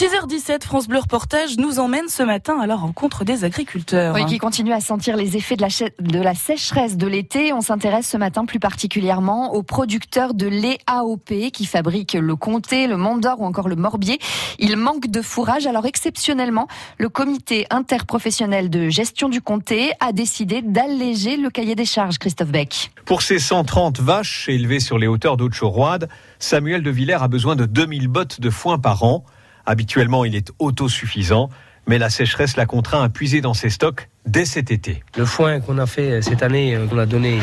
6h17, France Bleu Reportage nous emmène ce matin à la rencontre des agriculteurs. Oui, qui continuent à sentir les effets de la, de la sécheresse de l'été. On s'intéresse ce matin plus particulièrement aux producteurs de lait AOP qui fabriquent le comté, le Mont d'Or ou encore le Morbier. Il manque de fourrage. Alors exceptionnellement, le comité interprofessionnel de gestion du comté a décidé d'alléger le cahier des charges, Christophe Beck. Pour ces 130 vaches élevées sur les hauteurs d'Auchoroide, Samuel de Villers a besoin de 2000 bottes de foin par an. Habituellement, il est autosuffisant, mais la sécheresse l'a contraint à puiser dans ses stocks dès cet été. Le foin qu'on a fait cette année, euh, qu'on a donné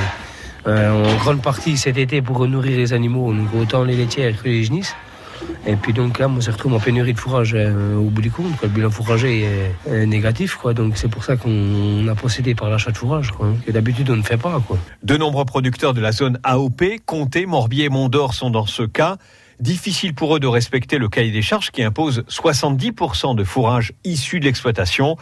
euh, en grande partie cet été pour nourrir les animaux, autant les laitières que les genisses. Et puis donc là, on se retrouve en pénurie de fourrage euh, au bout du compte. Le bilan fourragé est, négatif, quoi. Donc c'est pour ça qu'on a procédé par l'achat de fourrage, quoi, que d'habitude on ne fait pas. Quoi. De nombreux producteurs de la zone AOP, Comté, Morbier et Mont d'Or sont dans ce cas. Difficile pour eux de respecter le cahier des charges qui impose 70% de fourrage issu de l'exploitation.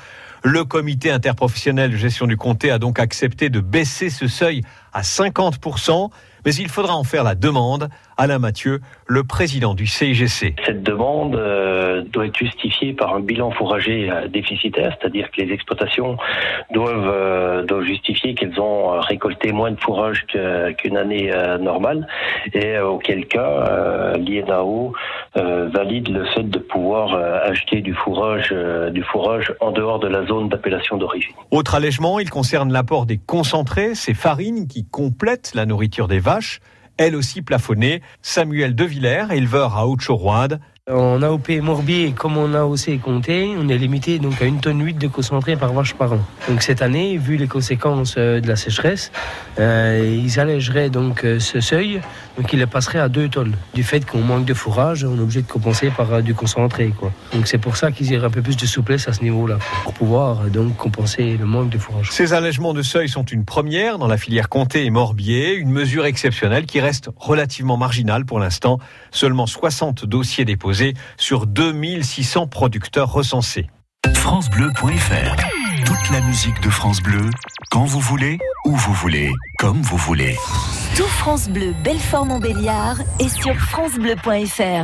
Le comité interprofessionnel de gestion du comté a donc accepté de baisser ce seuil à 50% mais il faudra en faire la demande. Alain Mathieu, le président du CIGC. Cette demande euh, doit être justifiée par un bilan fourragé euh, déficitaire, c'est-à-dire que les exploitations doivent, euh, justifier qu'elles ont récolté moins de fourrage qu'une année normale, et auquel cas l'INAO valide le fait de pouvoir acheter du fourrage, du fourrage en dehors de la zone d'appellation d'origine. Autre allègement, il concerne l'apport des concentrés, ces farines qui complètent la nourriture des vaches elle aussi plafonnée. Samuel Devillers, éleveur à haute en AOP Morbier, comme on a aussi compté, on est limité donc à une tonne 8 de concentré par vache par an. Donc cette année, vu les conséquences euh, de la sécheresse, euh, ils allégeraient donc euh, ce seuil, donc il passerait à 2 tonnes. Du fait qu'on manque de fourrage, on est obligé de compenser par du concentré. Donc c'est pour ça qu'ils auraient un peu plus de souplesse à ce niveau-là, pour pouvoir donc compenser le manque de fourrage. Ces allègements de seuil sont une première dans la filière Comté et Morbier, une mesure exceptionnelle qui reste relativement marginale pour l'instant. Seulement 60 dossiers déposés sur 2600 producteurs recensés. FranceBleu.fr Toute la musique de France Bleu, quand vous voulez, où vous voulez, comme vous voulez. Tout France Bleu, Belfort-Montbéliard est sur FranceBleu.fr.